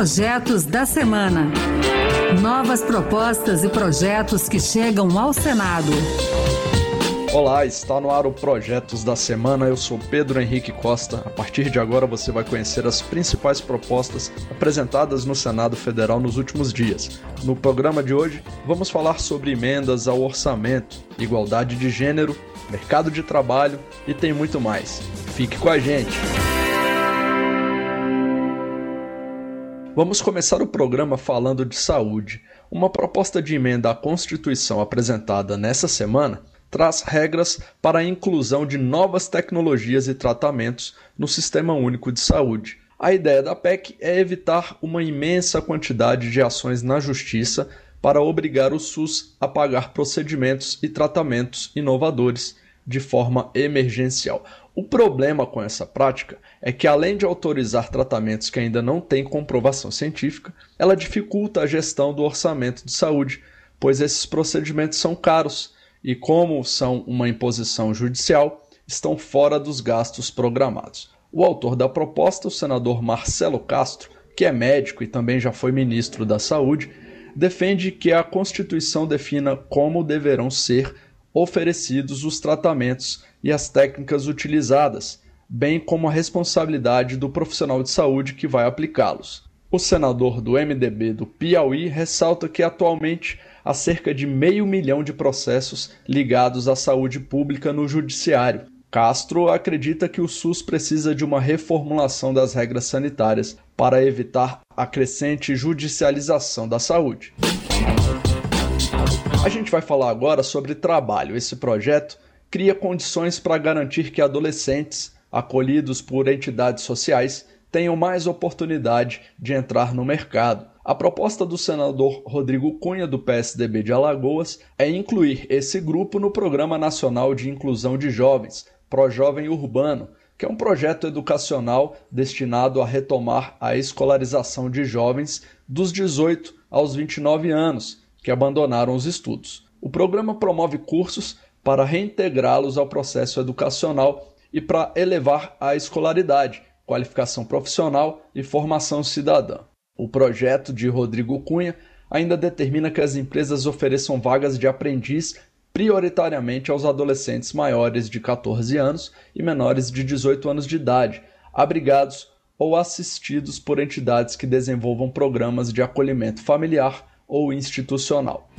Projetos da Semana. Novas propostas e projetos que chegam ao Senado. Olá, está no ar o Projetos da Semana. Eu sou Pedro Henrique Costa. A partir de agora você vai conhecer as principais propostas apresentadas no Senado Federal nos últimos dias. No programa de hoje, vamos falar sobre emendas ao orçamento, igualdade de gênero, mercado de trabalho e tem muito mais. Fique com a gente! Vamos começar o programa falando de saúde. Uma proposta de emenda à Constituição apresentada nessa semana traz regras para a inclusão de novas tecnologias e tratamentos no Sistema Único de Saúde. A ideia da PEC é evitar uma imensa quantidade de ações na Justiça para obrigar o SUS a pagar procedimentos e tratamentos inovadores de forma emergencial. O problema com essa prática é que, além de autorizar tratamentos que ainda não têm comprovação científica, ela dificulta a gestão do orçamento de saúde, pois esses procedimentos são caros e, como são uma imposição judicial, estão fora dos gastos programados. O autor da proposta, o senador Marcelo Castro, que é médico e também já foi ministro da Saúde, defende que a Constituição defina como deverão ser oferecidos os tratamentos e as técnicas utilizadas, bem como a responsabilidade do profissional de saúde que vai aplicá-los. O senador do MDB do Piauí ressalta que atualmente há cerca de meio milhão de processos ligados à saúde pública no Judiciário. Castro acredita que o SUS precisa de uma reformulação das regras sanitárias para evitar a crescente judicialização da saúde. A gente vai falar agora sobre trabalho. Esse projeto cria condições para garantir que adolescentes acolhidos por entidades sociais tenham mais oportunidade de entrar no mercado. A proposta do senador Rodrigo Cunha, do PSDB de Alagoas, é incluir esse grupo no Programa Nacional de Inclusão de Jovens, ProJovem Urbano, que é um projeto educacional destinado a retomar a escolarização de jovens dos 18 aos 29 anos que abandonaram os estudos. O programa promove cursos para reintegrá-los ao processo educacional e para elevar a escolaridade, qualificação profissional e formação cidadã. O projeto de Rodrigo Cunha ainda determina que as empresas ofereçam vagas de aprendiz prioritariamente aos adolescentes maiores de 14 anos e menores de 18 anos de idade, abrigados ou assistidos por entidades que desenvolvam programas de acolhimento familiar ou institucional.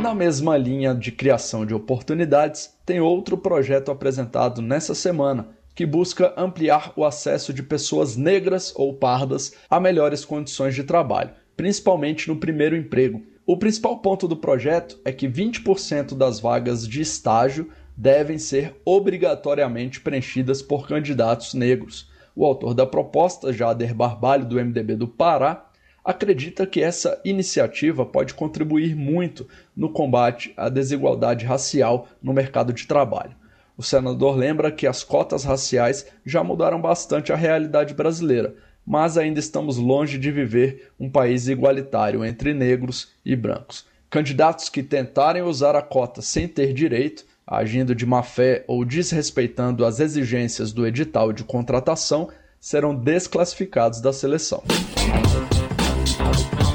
Na mesma linha de criação de oportunidades, tem outro projeto apresentado nessa semana que busca ampliar o acesso de pessoas negras ou pardas a melhores condições de trabalho, principalmente no primeiro emprego. O principal ponto do projeto é que 20% das vagas de estágio devem ser obrigatoriamente preenchidas por candidatos negros. O autor da proposta, Jader Barbalho, do MDB do Pará, acredita que essa iniciativa pode contribuir muito no combate à desigualdade racial no mercado de trabalho. O senador lembra que as cotas raciais já mudaram bastante a realidade brasileira, mas ainda estamos longe de viver um país igualitário entre negros e brancos. Candidatos que tentarem usar a cota sem ter direito, agindo de má fé ou desrespeitando as exigências do edital de contratação, serão desclassificados da seleção.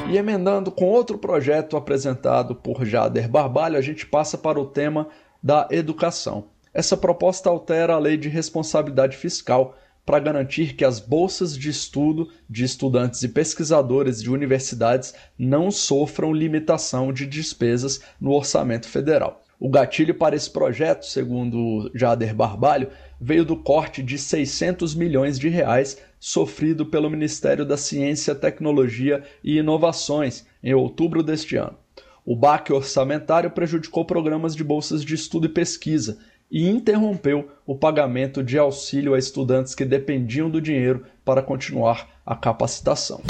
E emendando com outro projeto apresentado por Jader Barbalho, a gente passa para o tema da educação. Essa proposta altera a lei de responsabilidade fiscal para garantir que as bolsas de estudo de estudantes e pesquisadores de universidades não sofram limitação de despesas no orçamento federal. O gatilho para esse projeto, segundo Jader Barbalho, veio do corte de 600 milhões de reais sofrido pelo Ministério da Ciência, Tecnologia e Inovações em outubro deste ano. O baque orçamentário prejudicou programas de bolsas de estudo e pesquisa e interrompeu o pagamento de auxílio a estudantes que dependiam do dinheiro para continuar a capacitação.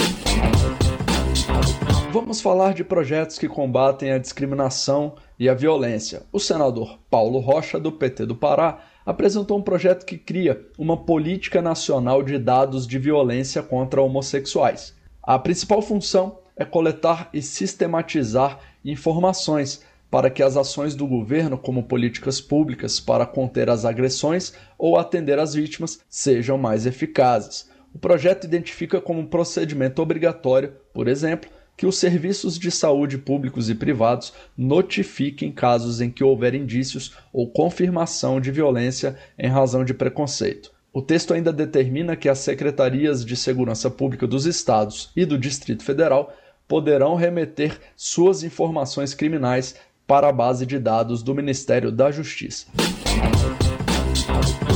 Vamos falar de projetos que combatem a discriminação e a violência. O senador Paulo Rocha, do PT do Pará, apresentou um projeto que cria uma política nacional de dados de violência contra homossexuais. A principal função é coletar e sistematizar informações para que as ações do governo, como políticas públicas para conter as agressões ou atender as vítimas, sejam mais eficazes. O projeto identifica como procedimento obrigatório, por exemplo, que os serviços de saúde públicos e privados notifiquem casos em que houver indícios ou confirmação de violência em razão de preconceito. O texto ainda determina que as secretarias de segurança pública dos estados e do Distrito Federal poderão remeter suas informações criminais para a base de dados do Ministério da Justiça.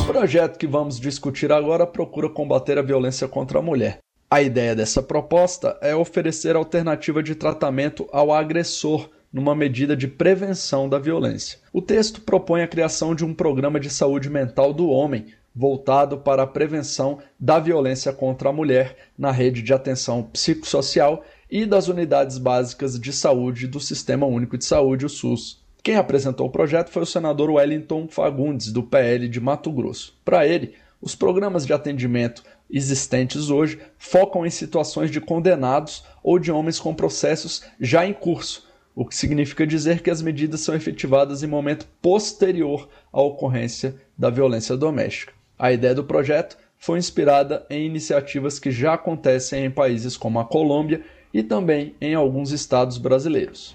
O projeto que vamos discutir agora procura combater a violência contra a mulher. A ideia dessa proposta é oferecer alternativa de tratamento ao agressor numa medida de prevenção da violência. O texto propõe a criação de um programa de saúde mental do homem voltado para a prevenção da violência contra a mulher na rede de atenção psicossocial e das unidades básicas de saúde do Sistema Único de Saúde, o SUS. Quem apresentou o projeto foi o senador Wellington Fagundes, do PL de Mato Grosso. Para ele, os programas de atendimento existentes hoje focam em situações de condenados ou de homens com processos já em curso, o que significa dizer que as medidas são efetivadas em momento posterior à ocorrência da violência doméstica. A ideia do projeto foi inspirada em iniciativas que já acontecem em países como a Colômbia e também em alguns estados brasileiros.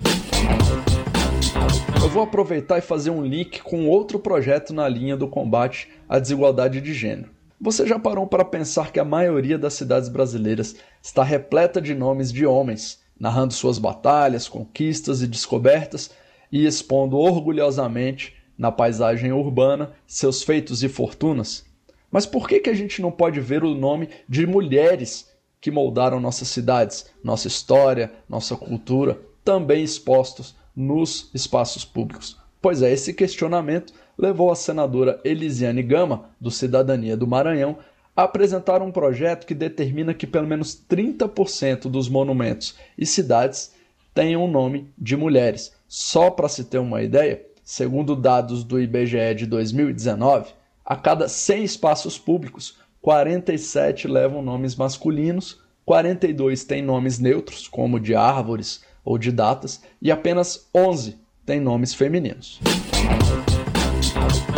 Eu vou aproveitar e fazer um link com outro projeto na linha do combate à desigualdade de gênero. Você já parou para pensar que a maioria das cidades brasileiras está repleta de nomes de homens, narrando suas batalhas, conquistas e descobertas e expondo orgulhosamente na paisagem urbana seus feitos e fortunas? Mas por que, que a gente não pode ver o nome de mulheres que moldaram nossas cidades, nossa história, nossa cultura, também expostos nos espaços públicos? Pois é, esse questionamento levou a senadora Elisiane Gama, do Cidadania do Maranhão, a apresentar um projeto que determina que pelo menos 30% dos monumentos e cidades tenham o nome de mulheres. Só para se ter uma ideia, segundo dados do IBGE de 2019, a cada 100 espaços públicos, 47 levam nomes masculinos, 42 têm nomes neutros, como de árvores ou de datas, e apenas 11 têm nomes femininos.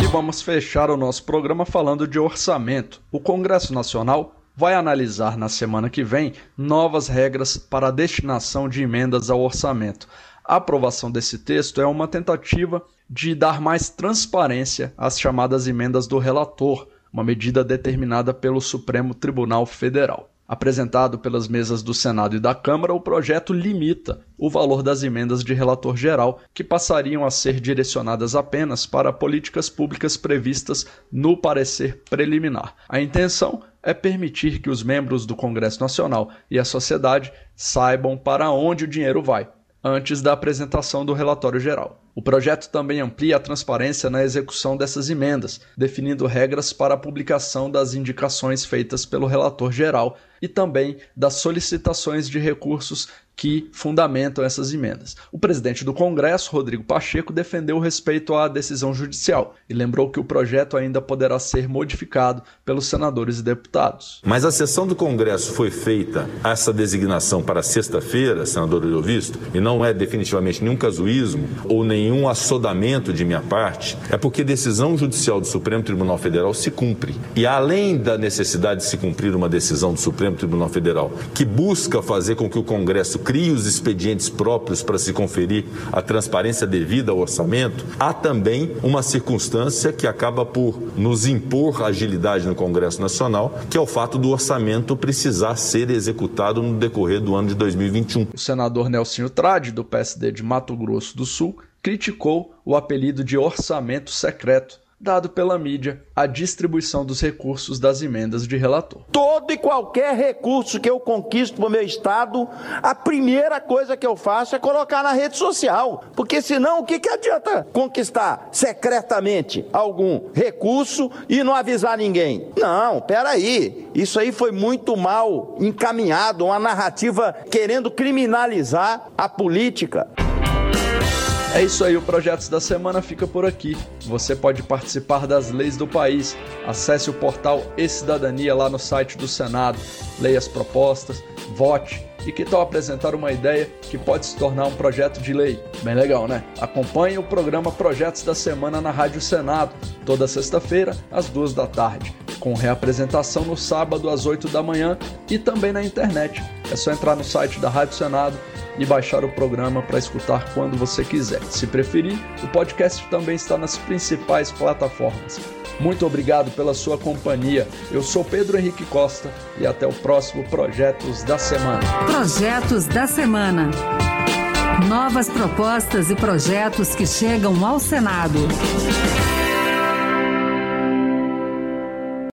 E vamos fechar o nosso programa falando de orçamento. O Congresso Nacional vai analisar na semana que vem novas regras para a destinação de emendas ao orçamento. A aprovação desse texto é uma tentativa de dar mais transparência às chamadas emendas do relator, uma medida determinada pelo Supremo Tribunal Federal. Apresentado pelas mesas do Senado e da Câmara, o projeto limita o valor das emendas de relator geral, que passariam a ser direcionadas apenas para políticas públicas previstas no parecer preliminar. A intenção é permitir que os membros do Congresso Nacional e a sociedade saibam para onde o dinheiro vai, antes da apresentação do relatório geral. O projeto também amplia a transparência na execução dessas emendas, definindo regras para a publicação das indicações feitas pelo relator geral e também das solicitações de recursos que fundamentam essas emendas. O presidente do Congresso, Rodrigo Pacheco, defendeu o respeito à decisão judicial e lembrou que o projeto ainda poderá ser modificado pelos senadores e deputados. Mas a sessão do Congresso foi feita essa designação para sexta-feira, senador Visto, e não é definitivamente nenhum casuísmo ou nenhum assodamento de minha parte, é porque decisão judicial do Supremo Tribunal Federal se cumpre. E além da necessidade de se cumprir uma decisão do Supremo Tribunal Federal que busca fazer com que o Congresso crie os expedientes próprios para se conferir a transparência devida ao orçamento, há também uma circunstância que acaba por nos impor agilidade no Congresso Nacional, que é o fato do orçamento precisar ser executado no decorrer do ano de 2021. O senador Nelsinho Trade, do PSD de Mato Grosso do Sul, criticou o apelido de orçamento secreto dado pela mídia a distribuição dos recursos das emendas de relator. Todo e qualquer recurso que eu conquisto para o meu Estado, a primeira coisa que eu faço é colocar na rede social. Porque senão, o que, que adianta conquistar secretamente algum recurso e não avisar ninguém? Não, peraí. Isso aí foi muito mal encaminhado, uma narrativa querendo criminalizar a política. É isso aí, o Projetos da Semana fica por aqui. Você pode participar das leis do país. Acesse o portal E-Cidadania lá no site do Senado. Leia as propostas, vote e que tal apresentar uma ideia que pode se tornar um projeto de lei? Bem legal, né? Acompanhe o programa Projetos da Semana na Rádio Senado, toda sexta-feira, às duas da tarde com reapresentação no sábado às 8 da manhã e também na internet. É só entrar no site da Rádio Senado e baixar o programa para escutar quando você quiser. Se preferir, o podcast também está nas principais plataformas. Muito obrigado pela sua companhia. Eu sou Pedro Henrique Costa e até o próximo Projetos da Semana. Projetos da Semana. Novas propostas e projetos que chegam ao Senado.